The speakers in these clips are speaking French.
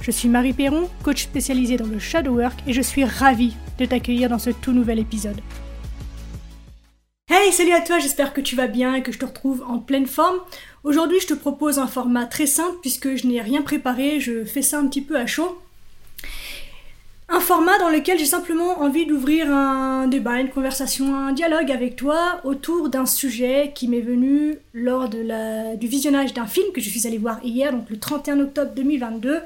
Je suis Marie Perron, coach spécialisée dans le shadow work et je suis ravie de t'accueillir dans ce tout nouvel épisode. Hey, salut à toi, j'espère que tu vas bien et que je te retrouve en pleine forme. Aujourd'hui, je te propose un format très simple puisque je n'ai rien préparé, je fais ça un petit peu à chaud. Un format dans lequel j'ai simplement envie d'ouvrir un débat, une conversation, un dialogue avec toi autour d'un sujet qui m'est venu lors du visionnage d'un film que je suis allée voir hier, donc le 31 octobre 2022.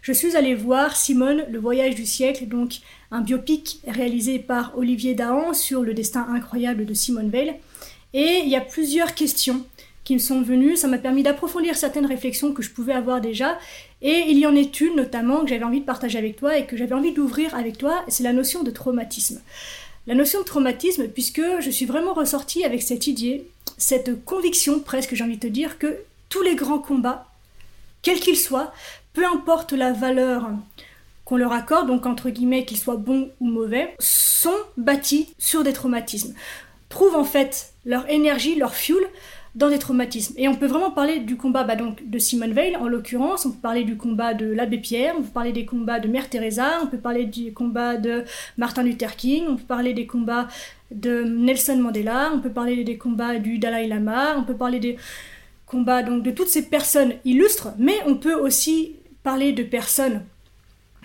Je suis allée voir Simone, le voyage du siècle, donc un biopic réalisé par Olivier Dahan sur le destin incroyable de Simone Veil. Et il y a plusieurs questions qui me sont venues, ça m'a permis d'approfondir certaines réflexions que je pouvais avoir déjà, et il y en est une notamment que j'avais envie de partager avec toi et que j'avais envie d'ouvrir avec toi, c'est la notion de traumatisme. La notion de traumatisme, puisque je suis vraiment ressortie avec cette idée, cette conviction presque, j'ai envie de te dire, que tous les grands combats, quels qu'ils soient, peu importe la valeur qu'on leur accorde, donc entre guillemets qu'ils soient bons ou mauvais, sont bâtis sur des traumatismes. Trouvent en fait leur énergie, leur fuel dans des traumatismes. Et on peut vraiment parler du combat bah, de Simone Veil, en l'occurrence, on peut parler du combat de l'abbé Pierre, on peut parler des combats de Mère Teresa, on peut parler du combat de Martin Luther King, on peut parler des combats de Nelson Mandela, on peut parler des combats du Dalai Lama, on peut parler des combats de toutes ces personnes illustres, mais on peut aussi parler de personnes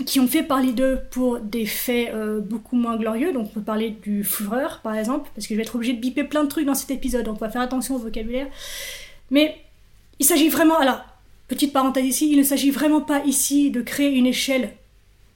qui ont fait parler d'eux pour des faits euh, beaucoup moins glorieux. Donc on peut parler du Führer par exemple, parce que je vais être obligé de biper plein de trucs dans cet épisode, donc on va faire attention au vocabulaire. Mais il s'agit vraiment, alors, petite parenthèse ici, il ne s'agit vraiment pas ici de créer une échelle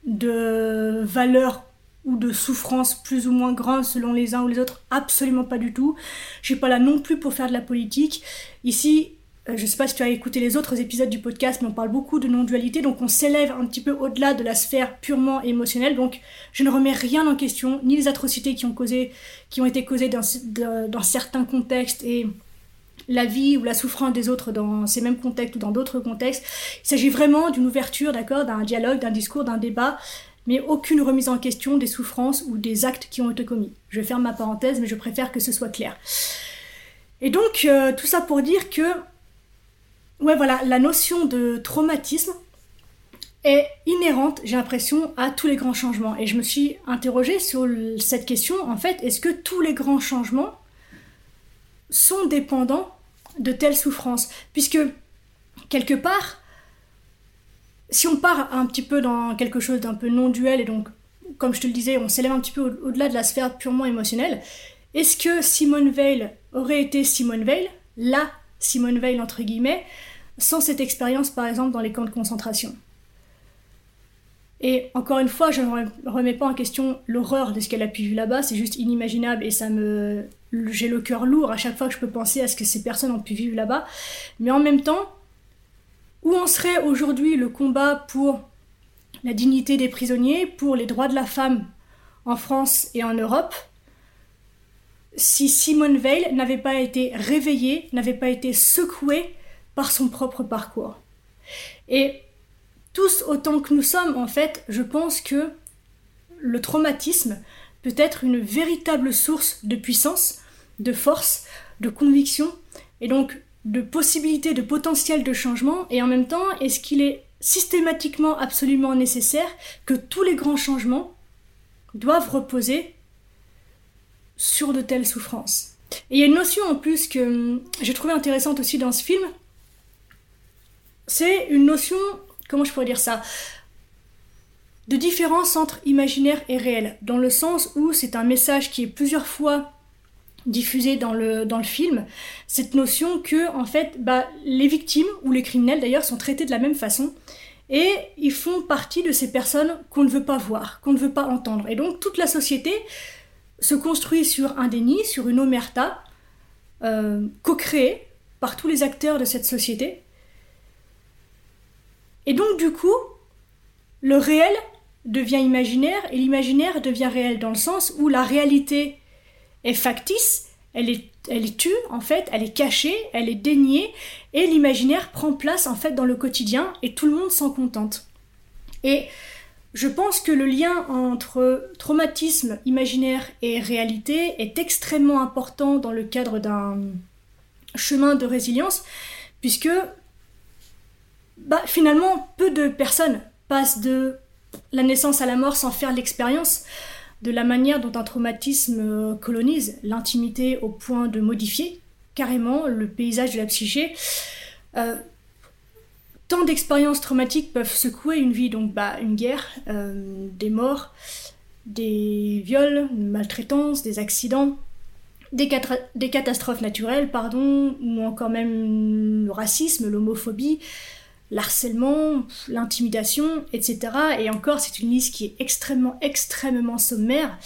de valeur ou de souffrance plus ou moins grande selon les uns ou les autres, absolument pas du tout. Je suis pas là non plus pour faire de la politique. Ici, je ne sais pas si tu as écouté les autres épisodes du podcast, mais on parle beaucoup de non-dualité, donc on s'élève un petit peu au-delà de la sphère purement émotionnelle. Donc je ne remets rien en question, ni les atrocités qui ont, été causées dans, dans certains contextes et la vie ou la souffrance des autres dans ces mêmes contextes ou dans d'autres contextes. Il s'agit vraiment d'une ouverture, d'accord, d'un dialogue, d'un discours, d'un débat, mais aucune remise en question des souffrances ou des actes qui ont été commis. Je ferme ma parenthèse, mais je préfère que ce soit clair. Et donc, euh, tout ça pour dire que ouais, voilà, la notion de traumatisme est inhérente, j'ai l'impression, à tous les grands changements. Et je me suis interrogée sur cette question, en fait, est-ce que tous les grands changements sont dépendants de telles souffrances? Puisque, quelque part, si on part un petit peu dans quelque chose d'un peu non-duel, et donc, comme je te le disais, on s'élève un petit peu au-delà de la sphère purement émotionnelle, est-ce que Simone Veil aurait été Simone Veil, la Simone Veil entre guillemets, sans cette expérience par exemple dans les camps de concentration. Et encore une fois, je ne remets pas en question l'horreur de ce qu'elle a pu vivre là-bas, c'est juste inimaginable et ça me. J'ai le cœur lourd à chaque fois que je peux penser à ce que ces personnes ont pu vivre là-bas. Mais en même temps, où en serait aujourd'hui le combat pour la dignité des prisonniers, pour les droits de la femme en France et en Europe, si Simone Veil n'avait pas été réveillée, n'avait pas été secouée par son propre parcours. Et tous autant que nous sommes, en fait, je pense que le traumatisme peut être une véritable source de puissance, de force, de conviction, et donc de possibilité, de potentiel de changement, et en même temps, est-ce qu'il est systématiquement absolument nécessaire que tous les grands changements doivent reposer sur de telles souffrances. Et il y a une notion en plus que hum, j'ai trouvé intéressante aussi dans ce film, c'est une notion, comment je pourrais dire ça, de différence entre imaginaire et réel, dans le sens où c'est un message qui est plusieurs fois diffusé dans le, dans le film, cette notion que, en fait, bah, les victimes, ou les criminels d'ailleurs, sont traités de la même façon, et ils font partie de ces personnes qu'on ne veut pas voir, qu'on ne veut pas entendre. Et donc toute la société se construit sur un déni, sur une omerta, euh, co-créée par tous les acteurs de cette société, et donc, du coup, le réel devient imaginaire et l'imaginaire devient réel dans le sens où la réalité est factice, elle est, elle est tue en fait, elle est cachée, elle est déniée et l'imaginaire prend place en fait dans le quotidien et tout le monde s'en contente. Et je pense que le lien entre traumatisme imaginaire et réalité est extrêmement important dans le cadre d'un chemin de résilience, puisque bah, finalement, peu de personnes passent de la naissance à la mort sans faire l'expérience de la manière dont un traumatisme colonise l'intimité au point de modifier carrément le paysage de la psyché. Euh, tant d'expériences traumatiques peuvent secouer une vie, donc bah, une guerre, euh, des morts, des viols, une maltraitance, des accidents, des, catastrophes naturelles, pardon, ou encore même le racisme, l'homophobie, l'harcèlement, l'intimidation, etc. Et encore, c'est une liste qui est extrêmement, extrêmement sommaire.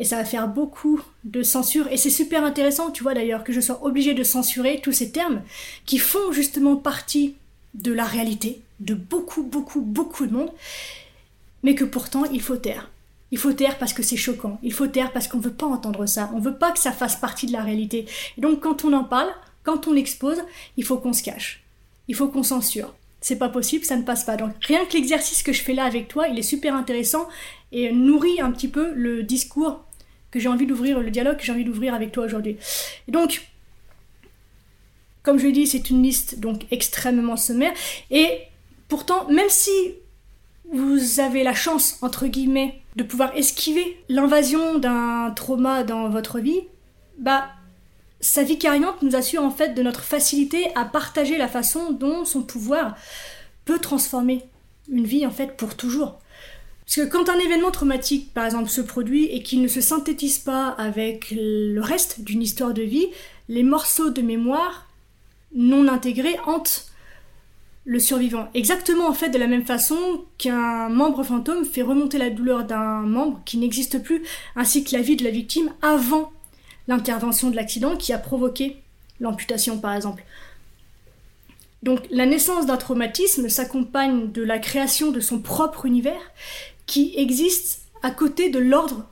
Et ça va faire beaucoup de censure. Et c'est super intéressant, tu vois d'ailleurs, que je sois obligée de censurer tous ces termes qui font justement partie de la réalité de beaucoup, beaucoup, beaucoup de monde, mais que pourtant il faut taire. Il faut taire parce que c'est choquant. Il faut taire parce qu'on ne veut pas entendre ça. On ne veut pas que ça fasse partie de la réalité. Et donc quand on en parle, quand on l'expose, il faut qu'on se cache. Il faut qu'on censure. C'est pas possible, ça ne passe pas. Donc rien que l'exercice que je fais là avec toi, il est super intéressant et nourrit un petit peu le discours que j'ai envie d'ouvrir, le dialogue que j'ai envie d'ouvrir avec toi aujourd'hui. Donc, comme je l'ai dit, c'est une liste donc extrêmement sommaire. Et pourtant, même si vous avez la chance, entre guillemets, de pouvoir esquiver l'invasion d'un trauma dans votre vie, bah, sa vie carriante nous assure en fait de notre facilité à partager la façon dont son pouvoir peut transformer une vie en fait pour toujours. Parce que quand un événement traumatique, par exemple, se produit et qu'il ne se synthétise pas avec le reste d'une histoire de vie, les morceaux de mémoire non intégré hante le survivant. Exactement en fait de la même façon qu'un membre fantôme fait remonter la douleur d'un membre qui n'existe plus, ainsi que la vie de la victime avant l'intervention de l'accident qui a provoqué l'amputation par exemple. Donc la naissance d'un traumatisme s'accompagne de la création de son propre univers qui existe à côté de l'ordre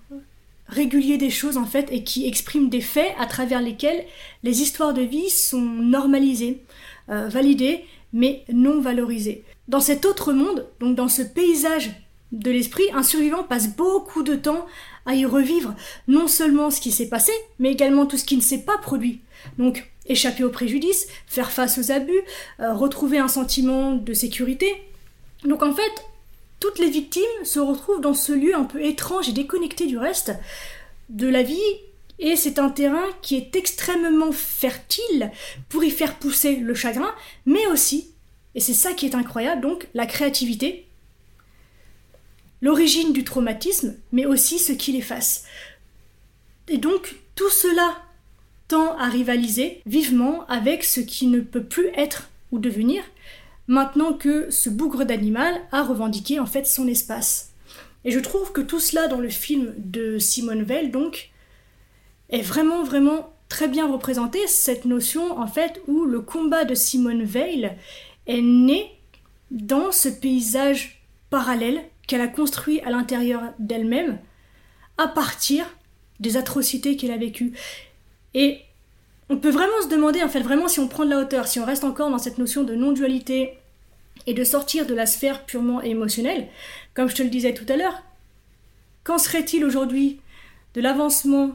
régulier des choses en fait et qui exprime des faits à travers lesquels les histoires de vie sont normalisées, euh, validées, mais non valorisées. Dans cet autre monde, donc dans ce paysage de l'esprit, un survivant passe beaucoup de temps à y revivre non seulement ce qui s'est passé, mais également tout ce qui ne s'est pas produit. Donc échapper aux préjudices, faire face aux abus, euh, retrouver un sentiment de sécurité. Donc en fait, toutes les victimes se retrouvent dans ce lieu un peu étrange et déconnecté du reste de la vie et c'est un terrain qui est extrêmement fertile pour y faire pousser le chagrin, mais aussi, et c'est ça qui est incroyable, donc la créativité, l'origine du traumatisme, mais aussi ce qui l'efface. Et donc tout cela tend à rivaliser vivement avec ce qui ne peut plus être ou devenir, maintenant que ce bougre d'animal a revendiqué en fait son espace. Et je trouve que tout cela dans le film de Simone Veil, donc, est vraiment, vraiment très bien représenté, cette notion en fait où le combat de Simone Veil est né dans ce paysage parallèle qu'elle a construit à l'intérieur d'elle-même à partir des atrocités qu'elle a vécues. Et on peut vraiment se demander, en fait, vraiment si on prend de la hauteur, si on reste encore dans cette notion de non-dualité et de sortir de la sphère purement émotionnelle, comme je te le disais tout à l'heure, qu'en serait-il aujourd'hui de l'avancement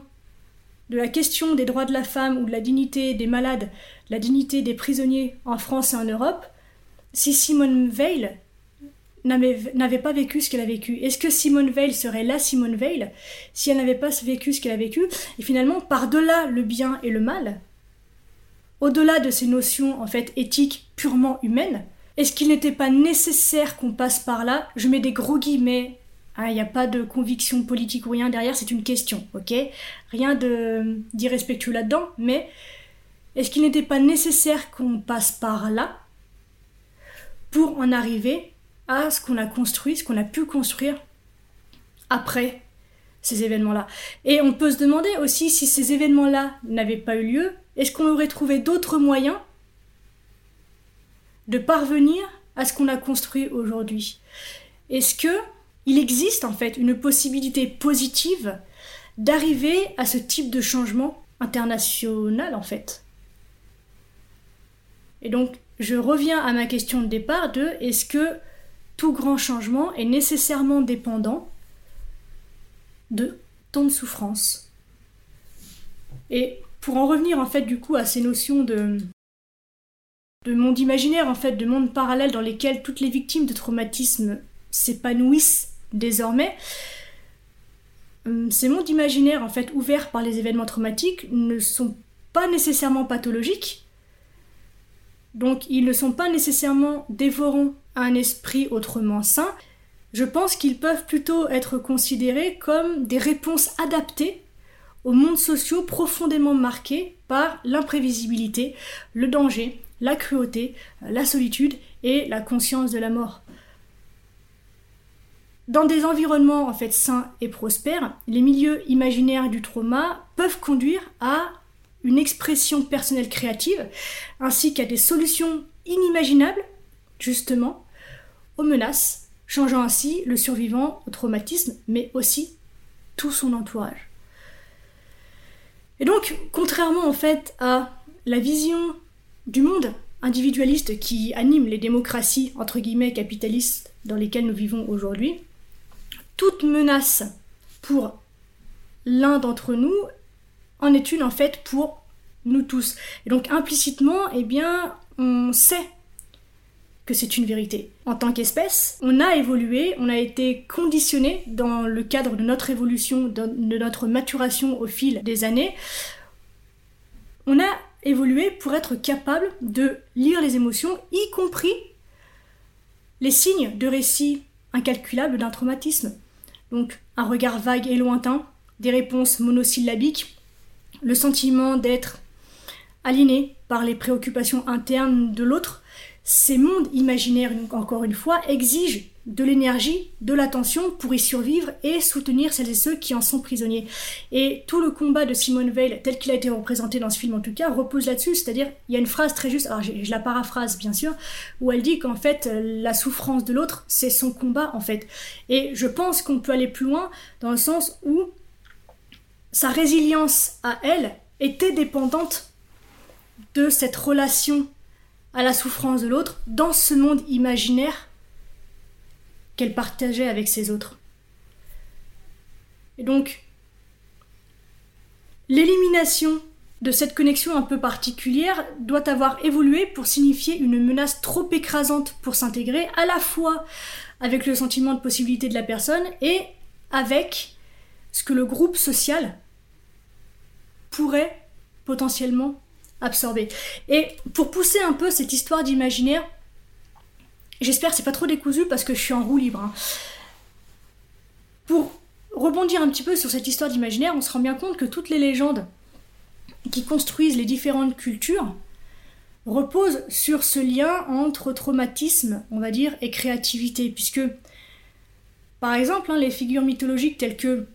de la question des droits de la femme ou de la dignité des malades, la dignité des prisonniers en France et en Europe, si Simone Veil n'avait pas vécu ce qu'elle a vécu Est-ce que Simone Veil serait la Simone Veil si elle n'avait pas vécu ce qu'elle a vécu Et finalement, par-delà le bien et le mal, au-delà de ces notions en fait éthiques purement humaines, est-ce qu'il n'était pas nécessaire qu'on passe par là Je mets des gros guillemets. Hein, il n'y a pas de conviction politique ou rien derrière, c'est une question, ok Rien d'irrespectueux là-dedans, mais est-ce qu'il n'était pas nécessaire qu'on passe par là pour en arriver à ce qu'on a construit, ce qu'on a pu construire après ces événements-là. Et on peut se demander aussi si ces événements-là n'avaient pas eu lieu, est-ce qu'on aurait trouvé d'autres moyens de parvenir à ce qu'on a construit aujourd'hui? Est-ce que il existe en fait une possibilité positive d'arriver à ce type de changement international en fait? Et donc, je reviens à ma question de départ de est-ce que tout grand changement est nécessairement dépendant de tant de souffrance Et pour en revenir en fait du coup à ces notions de de monde imaginaire en fait, de monde parallèle dans lesquels toutes les victimes de traumatisme s'épanouissent désormais, hum, ces mondes imaginaires en fait ouverts par les événements traumatiques ne sont pas nécessairement pathologiques, donc ils ne sont pas nécessairement dévorants à un esprit autrement sain. Je pense qu'ils peuvent plutôt être considérés comme des réponses adaptées aux mondes sociaux profondément marqués par l'imprévisibilité, le danger, la cruauté, la solitude et la conscience de la mort. Dans des environnements en fait sains et prospères, les milieux imaginaires du trauma peuvent conduire à une expression personnelle créative, ainsi qu'à des solutions inimaginables, justement, aux menaces, changeant ainsi le survivant au traumatisme, mais aussi tout son entourage. Et donc, contrairement en fait à la vision du monde individualiste qui anime les démocraties entre guillemets capitalistes dans lesquelles nous vivons aujourd'hui, toute menace pour l'un d'entre nous en est une en fait pour nous tous. Et donc implicitement, eh bien, on sait que c'est une vérité. En tant qu'espèce, on a évolué, on a été conditionné dans le cadre de notre évolution, de notre maturation au fil des années. On a évolué pour être capable de lire les émotions, y compris les signes de récit incalculables d'un traumatisme. Donc un regard vague et lointain, des réponses monosyllabiques, le sentiment d'être aliéné par les préoccupations internes de l'autre, ces mondes imaginaires, encore une fois, exigent de l'énergie, de l'attention pour y survivre et soutenir celles et ceux qui en sont prisonniers. Et tout le combat de Simone Veil, tel qu'il a été représenté dans ce film en tout cas, repose là-dessus, c'est-à-dire il y a une phrase très juste, alors je, la paraphrase bien sûr, où elle dit qu'en fait la souffrance de l'autre, c'est son combat en fait. Et je pense qu'on peut aller plus loin dans le sens où sa résilience à elle était dépendante de cette relation à la souffrance de l'autre dans ce monde imaginaire qu'elle partageait avec ses autres. Et donc, l'élimination de cette connexion un peu particulière doit avoir évolué pour signifier une menace trop écrasante pour s'intégrer, à la fois avec le sentiment de possibilité de la personne et avec ce que le groupe social pourrait potentiellement absorber. Et pour pousser un peu cette histoire d'imaginaire, j'espère que c'est pas trop décousu parce que je suis en roue libre. Hein. Pour rebondir un petit peu sur cette histoire d'imaginaire, on se rend bien compte que toutes les légendes qui construisent les différentes cultures reposent sur ce lien entre traumatisme, on va dire, et créativité, puisque par exemple, hein, les figures mythologiques telles que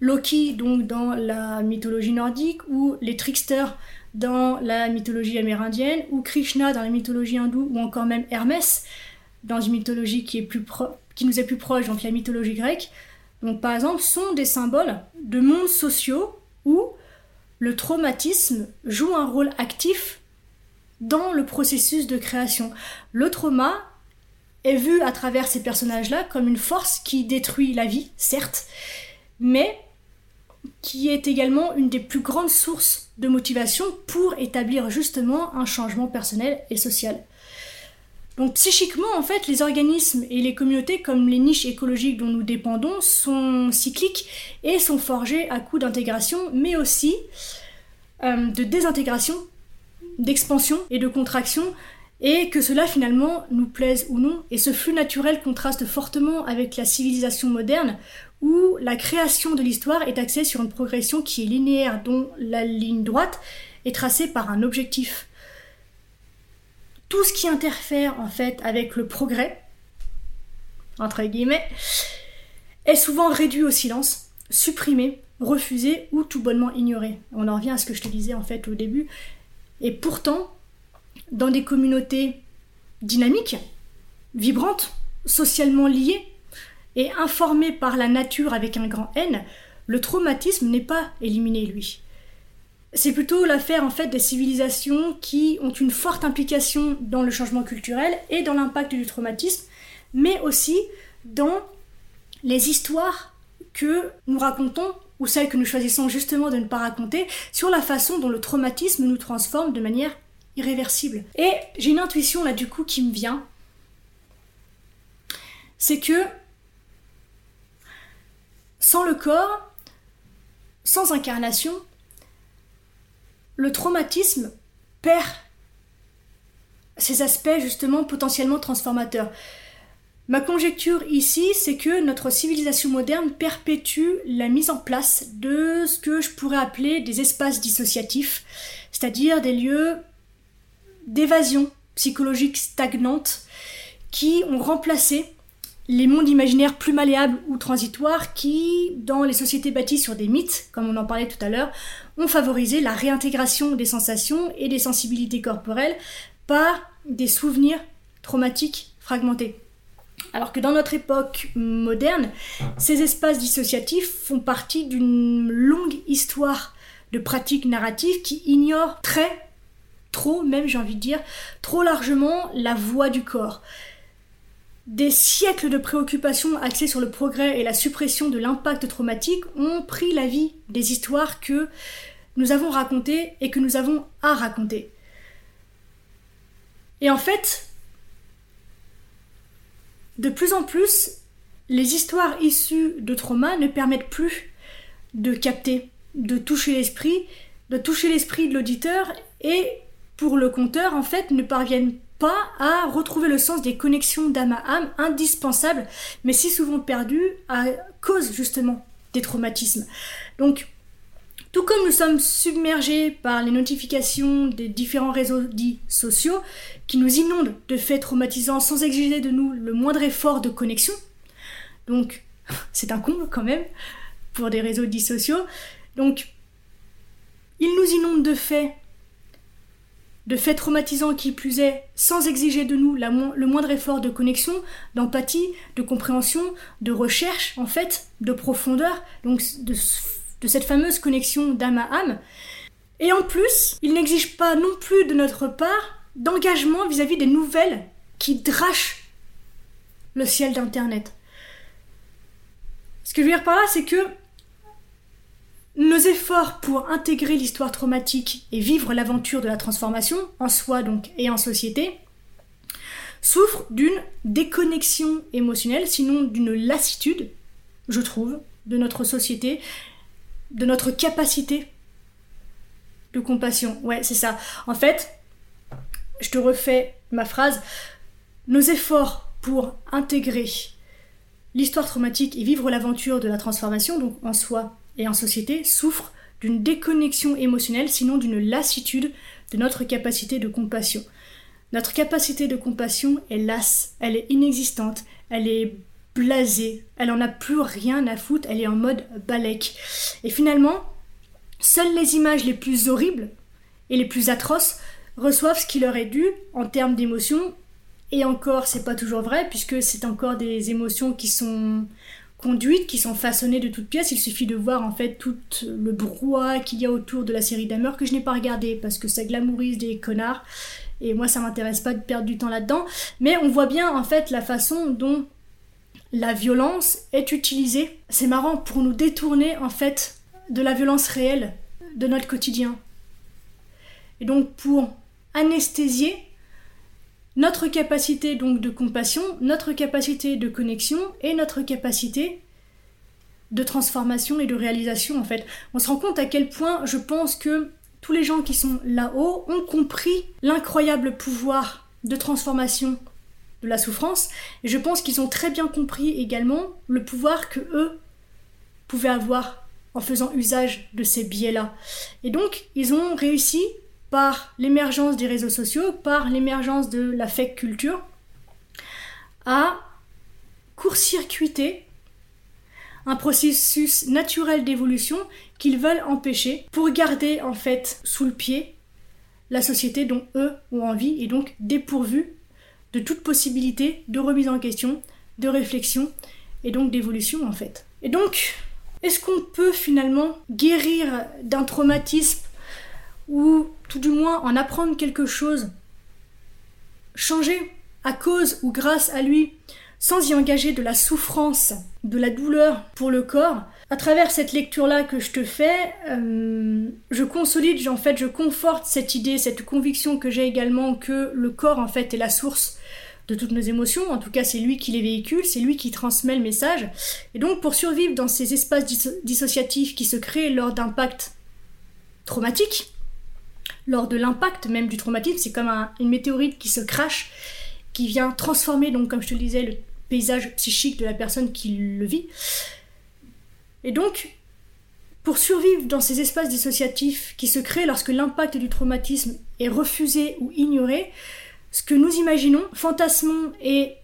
Loki, donc dans la mythologie nordique, ou les tricksters dans la mythologie amérindienne, ou Krishna dans la mythologie hindoue, ou encore même Hermès dans une mythologie qui, nous est plus proche, donc la mythologie grecque, donc par exemple, sont des symboles de mondes sociaux où le traumatisme joue un rôle actif dans le processus de création. Le trauma est vu à travers ces personnages-là comme une force qui détruit la vie, certes, mais qui est également une des plus grandes sources de motivation pour établir justement un changement personnel et social. Donc psychiquement, en fait, les organismes et les communautés comme les niches écologiques dont nous dépendons sont cycliques et sont forgés à coup d'intégration, mais aussi euh, de désintégration, d'expansion et de contraction, et que cela finalement nous plaise ou non. Et ce flux naturel contraste fortement avec la civilisation moderne, où la création de l'histoire est axée sur une progression qui est linéaire, dont la ligne droite est tracée par un objectif. Tout ce qui interfère en fait avec le progrès, entre guillemets, est souvent réduit au silence, supprimé, refusé ou tout bonnement ignoré. On en revient à ce que je te disais en fait au début. Et pourtant, dans des communautés dynamiques, vibrantes, socialement liées, et informé par la nature avec un grand N, le traumatisme n'est pas éliminé, lui. C'est plutôt l'affaire en fait des civilisations qui ont une forte implication dans le changement culturel et dans l'impact du traumatisme, mais aussi dans les histoires que nous racontons ou celles que nous choisissons justement de ne pas raconter sur la façon dont le traumatisme nous transforme de manière irréversible. Et j'ai une intuition là du coup qui me vient. C'est que sans le corps, sans incarnation, le traumatisme perd ses aspects justement potentiellement transformateurs. Ma conjecture ici, c'est que notre civilisation moderne perpétue la mise en place de ce que je pourrais appeler des espaces dissociatifs, c'est-à-dire des lieux d'évasion psychologique stagnante qui ont remplacé les mondes imaginaires plus malléables ou transitoires qui, dans les sociétés bâties sur des mythes, comme on en parlait tout à l'heure, ont favorisé la réintégration des sensations et des sensibilités corporelles par des souvenirs traumatiques fragmentés. Alors que dans notre époque moderne, ces espaces dissociatifs font partie d'une longue histoire de pratiques narratives qui ignorent très, trop même j'ai envie de dire, trop largement la voix du corps. Des siècles de préoccupations axées sur le progrès et la suppression de l'impact traumatique ont pris la vie des histoires que nous avons racontées et que nous avons à raconter. Et en fait, de plus en plus, les histoires issues de trauma ne permettent plus de capter, de toucher l'esprit, de toucher l'esprit de l'auditeur et pour le conteur en fait ne parviennent pas à retrouver le sens des connexions d'âme à âme indispensables, mais si souvent perdues à cause justement des traumatismes. Donc, tout comme nous sommes submergés par les notifications des différents réseaux dits sociaux qui nous inondent de faits traumatisants sans exiger de nous le moindre effort de connexion, donc c'est un con quand même pour des réseaux dits sociaux, donc ils nous inondent de faits de faits traumatisants qui plus est, sans exiger de nous le moindre effort de connexion, d'empathie, de compréhension, de recherche, en fait, de profondeur, donc de, de cette fameuse connexion d'âme à âme. Et en plus, il n'exige pas non plus de notre part d'engagement vis-à-vis des nouvelles qui drachent le ciel d'Internet. Ce que je veux dire par là, c'est que nos efforts pour intégrer l'histoire traumatique et vivre l'aventure de la transformation, en soi donc et en société, souffrent d'une déconnexion émotionnelle, sinon d'une lassitude, je trouve, de notre société, de notre capacité de compassion. Ouais, c'est ça. En fait, je te refais ma phrase. Nos efforts pour intégrer l'histoire traumatique et vivre l'aventure de la transformation, donc en soi et en société souffrent d'une déconnexion émotionnelle, sinon d'une lassitude de notre capacité de compassion. Notre capacité de compassion est lasse, elle est inexistante, elle est blasée, elle en a plus rien à foutre, elle est en mode balèque. Et finalement, seules les images les plus horribles et les plus atroces reçoivent ce qui leur est dû en termes d'émotions. Et encore, c'est pas toujours vrai, puisque c'est encore des émotions qui sont conduites, qui sont façonnées de toutes pièces. Il suffit de voir en fait tout le brouhaha qu'il y a autour de la série Dahmer que je n'ai pas regardé parce que ça glamourise des connards et moi ça m'intéresse pas de perdre du temps là-dedans. Mais on voit bien en fait la façon dont la violence est utilisée. C'est marrant pour nous détourner en fait de la violence réelle de notre quotidien. Et donc pour anesthésier notre capacité donc de compassion, notre capacité de connexion et notre capacité de transformation et de réalisation en fait. On se rend compte à quel point je pense que tous les gens qui sont là-haut ont compris l'incroyable pouvoir de transformation de la souffrance et je pense qu'ils ont très bien compris également le pouvoir que eux pouvaient avoir en faisant usage de ces biais-là. Et donc ils ont réussi par l'émergence des réseaux sociaux, par l'émergence de la fake culture, à court-circuiter un processus naturel d'évolution qu'ils veulent empêcher pour garder en fait sous le pied la société dont eux ont envie et donc dépourvue de toute possibilité de remise en question, de réflexion et donc d'évolution en fait. Et donc, est-ce qu'on peut finalement guérir d'un traumatisme ou tout du moins en apprendre quelque chose, changer à cause ou grâce à lui, sans y engager de la souffrance, de la douleur pour le corps, à travers cette lecture-là que je te fais, euh, je consolide, en fait, je conforte cette idée, cette conviction que j'ai également que le corps, en fait, est la source de toutes nos émotions. En tout cas, c'est lui qui les véhicule, c'est lui qui transmet le message. Et donc, pour survivre dans ces espaces dissociatifs qui se créent lors d'impacts traumatiques, lors de l'impact même du traumatisme, c'est comme une météorite qui se crache, qui vient transformer, donc, comme je te le disais, le paysage psychique de la personne qui le vit. Et donc, pour survivre dans ces espaces dissociatifs qui se créent lorsque l'impact du traumatisme est refusé ou ignoré, ce que nous imaginons, fantasmons et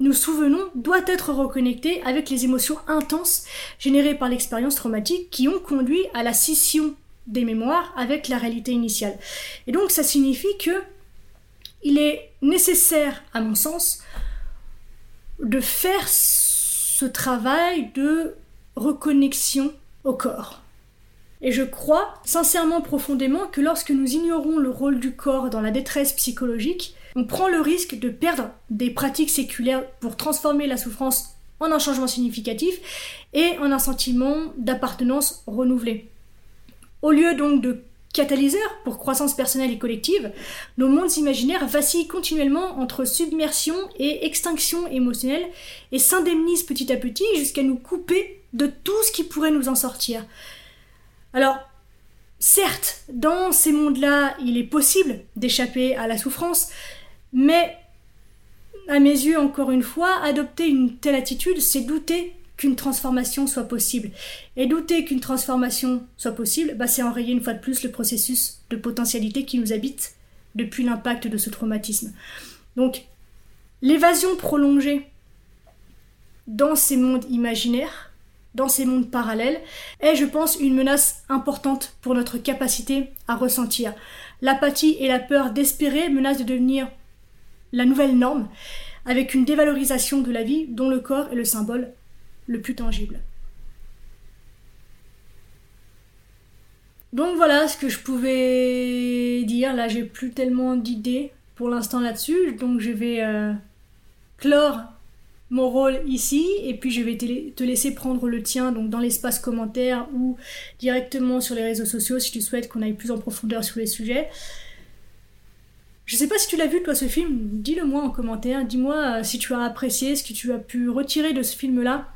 nous souvenons doit être reconnecté avec les émotions intenses générées par l'expérience traumatique qui ont conduit à la scission des mémoires avec la réalité initiale. Et donc ça signifie que il est nécessaire, à mon sens, de faire ce travail de reconnexion au corps. Et je crois sincèrement profondément que lorsque nous ignorons le rôle du corps dans la détresse psychologique, on prend le risque de perdre des pratiques séculaires pour transformer la souffrance en un changement significatif et en un sentiment d'appartenance renouvelé. Au lieu donc de catalyseurs pour croissance personnelle et collective, nos mondes imaginaires vacillent continuellement entre submersion et extinction émotionnelle et s'indemnisent petit à petit jusqu'à nous couper de tout ce qui pourrait nous en sortir. Alors, certes, dans ces mondes-là, il est possible d'échapper à la souffrance, mais à mes yeux, encore une fois, adopter une telle attitude, c'est douter qu'une transformation soit possible. Et douter qu'une transformation soit possible, bah, c'est enrayer une fois de plus le processus de potentialité qui nous habite depuis l'impact de ce traumatisme. Donc, l'évasion prolongée dans ces mondes imaginaires dans ces mondes parallèles est, je pense, une menace importante pour notre capacité à ressentir. L'apathie et la peur d'espérer menacent de devenir la nouvelle norme, avec une dévalorisation de la vie dont le corps est le symbole le plus tangible. Donc voilà ce que je pouvais dire. Là, j'ai plus tellement d'idées pour l'instant là-dessus, donc je vais euh, clore mon rôle ici et puis je vais te laisser prendre le tien donc dans l'espace commentaire ou directement sur les réseaux sociaux si tu souhaites qu'on aille plus en profondeur sur les sujets. Je sais pas si tu l'as vu toi ce film, dis-le moi en commentaire, dis-moi euh, si tu as apprécié ce que tu as pu retirer de ce film là.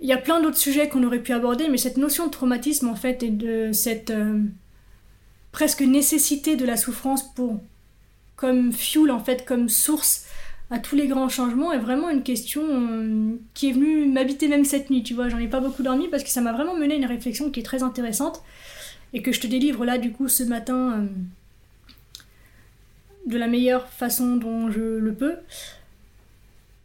Il y a plein d'autres sujets qu'on aurait pu aborder mais cette notion de traumatisme en fait et de cette euh, presque nécessité de la souffrance pour comme fuel en fait comme source à tous les grands changements est vraiment une question euh, qui est venue m'habiter même cette nuit, tu vois. J'en ai pas beaucoup dormi parce que ça m'a vraiment mené à une réflexion qui est très intéressante et que je te délivre là du coup ce matin euh, de la meilleure façon dont je le peux.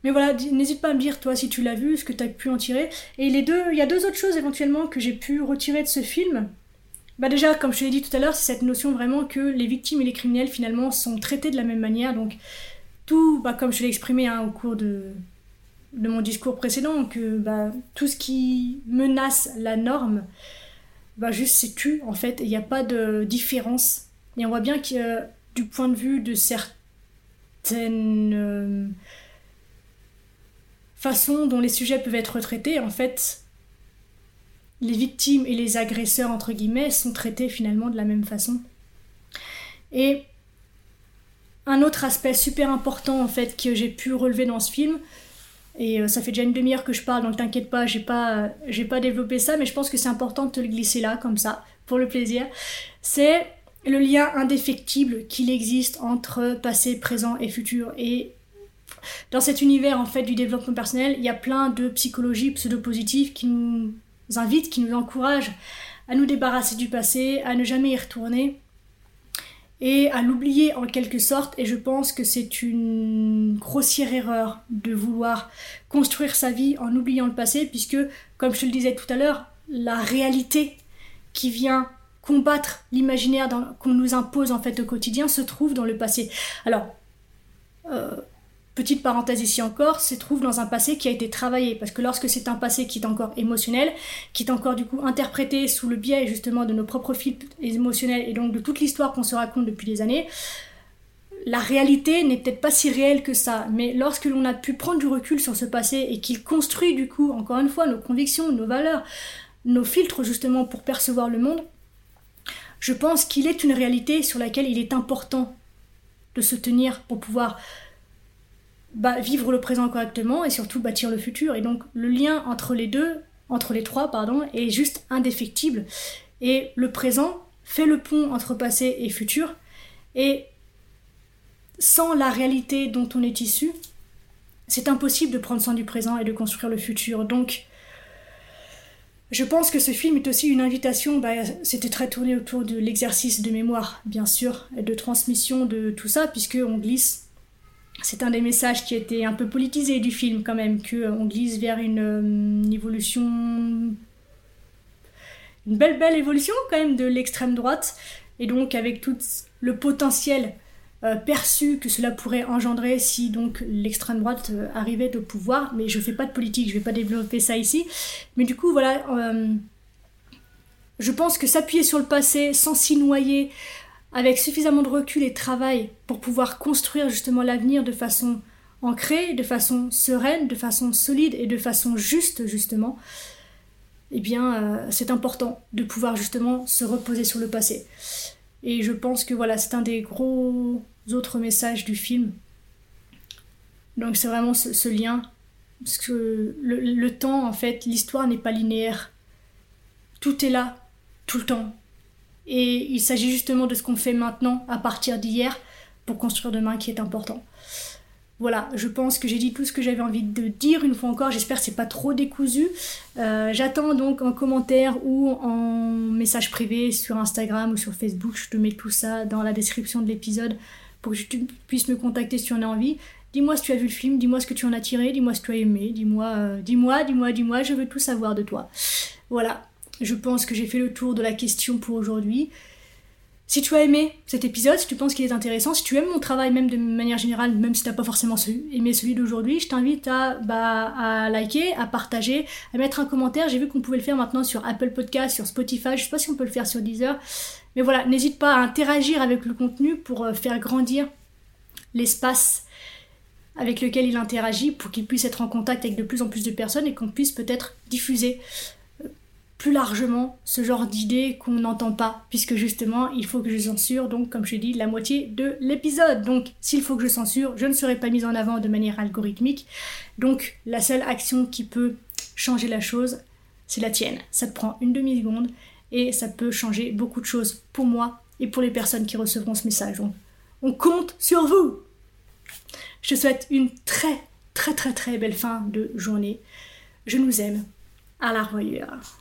Mais voilà, n'hésite pas à me dire toi si tu l'as vu, ce que tu as pu en tirer. Et les deux, il y a deux autres choses éventuellement que j'ai pu retirer de ce film. Bah déjà, comme je te l'ai dit tout à l'heure, c'est cette notion vraiment que les victimes et les criminels finalement sont traités de la même manière. Donc tout, bah, comme je l'ai exprimé hein, au cours de, de mon discours précédent, que bah, tout ce qui menace la norme, bah, juste c'est tu en fait, il n'y a pas de différence. Et on voit bien que du point de vue de certaines euh, façons dont les sujets peuvent être traités, en fait, les victimes et les agresseurs, entre guillemets, sont traités finalement de la même façon. Et un autre aspect super important en fait que j'ai pu relever dans ce film, et euh, ça fait déjà une demi-heure que je parle, donc t'inquiète pas, j'ai pas, j'ai pas développé ça, mais je pense que c'est important de te le glisser là, comme ça, pour le plaisir. C'est le lien indéfectible qu'il existe entre passé, présent et futur. Et dans cet univers en fait du développement personnel, il y a plein de psychologie pseudo-positive qui nous invitent, qui nous encouragent à nous débarrasser du passé, à ne jamais y retourner et à l'oublier en quelque sorte. Et je pense que c'est une grossière erreur de vouloir construire sa vie en oubliant le passé, puisque, comme je te le disais tout à l'heure, la réalité qui vient combattre l'imaginaire qu'on nous impose en fait au quotidien se trouve dans le passé. Alors, euh, petite parenthèse ici encore, se trouve dans un passé qui a été travaillé. Parce que lorsque c'est un passé qui est encore émotionnel, qui est encore du coup interprété sous le biais justement de nos propres fils émotionnels et donc de toute l'histoire qu'on se raconte depuis des années, la réalité n'est peut-être pas si réelle que ça. Mais lorsque l'on a pu prendre du recul sur ce passé et qu'il construit du coup, encore une fois, nos convictions, nos valeurs, nos filtres justement pour percevoir le monde, je pense qu'il est une réalité sur laquelle il est important de se tenir pour pouvoir bah, vivre le présent correctement et surtout bâtir le futur. Et donc le lien entre les deux, entre les trois, pardon, est juste indéfectible. Et le présent fait le pont entre passé et futur. Et sans la réalité dont on est issu, c'est impossible de prendre soin du présent et de construire le futur. Donc, je pense que ce film est aussi une invitation, bah, c'était très tourné autour de l'exercice de mémoire, bien sûr, et de transmission de tout ça, puisque on glisse c'est un des messages qui été un peu politisé du film quand même, qu'on euh, glisse vers une, euh, évolution, une belle belle évolution quand même de l'extrême droite, et donc avec tout le potentiel euh, perçu que cela pourrait engendrer si donc l'extrême droite arrivait au pouvoir, mais je fais pas de politique, je vais pas développer ça ici, mais du coup voilà, je pense que s'appuyer sur le passé sans s'y noyer, avec suffisamment de recul et de travail pour pouvoir construire justement l'avenir de façon ancrée, de façon sereine, de façon solide et de façon juste justement, eh bien euh, c'est important de pouvoir justement se reposer sur le passé. Et je pense que voilà, c'est un des gros autres messages du film. Donc c'est vraiment ce, lien, parce que le temps en fait, l'histoire n'est pas linéaire. Tout est là, tout le temps, et il s'agit justement de ce qu'on fait maintenant à partir d'hier pour construire demain qui est important. Voilà, je pense que j'ai dit tout ce que j'avais envie de dire une fois encore. J'espère que c'est pas trop décousu. Euh, j'attends donc en commentaire ou en message privé sur Instagram ou sur Facebook. Je te mets tout ça dans la description de l'épisode pour que tu puisses me contacter si tu en as envie. Dis-moi si tu as vu le film, dis-moi ce que tu en as tiré, dis-moi que tu as aimé, dis-moi, euh, dis-moi, dis-moi, dis-moi, je veux tout savoir de toi. Voilà, je pense que j'ai fait le tour de la question pour aujourd'hui. Si tu as aimé cet épisode, si tu penses qu'il est intéressant, si tu aimes mon travail même de manière générale, même si tu n'as pas forcément aimé celui d'aujourd'hui, je t'invite à, bah, à liker, à partager, à mettre un commentaire. J'ai vu qu'on pouvait le faire maintenant sur Apple Podcast, sur Spotify, je sais pas si on peut le faire sur Deezer. Mais voilà, n'hésite pas à interagir avec le contenu pour euh, faire grandir l'espace avec lequel il interagit pour qu'il puisse être en contact avec de plus en plus de personnes et qu'on puisse peut-être diffuser plus largement ce genre d'idées qu'on n'entend pas, puisque justement il faut que je censure, donc comme je dis, la moitié de l'épisode. Donc s'il faut que je censure, je ne serai pas mise en avant de manière algorithmique. Donc la seule action qui peut changer la chose, c'est la tienne. Ça te prend une demi-seconde et ça peut changer beaucoup de choses pour moi et pour les personnes qui recevront ce message. Donc on compte sur vous Je te souhaite une très très très très belle fin de journée. Je nous aime. À la revoyure.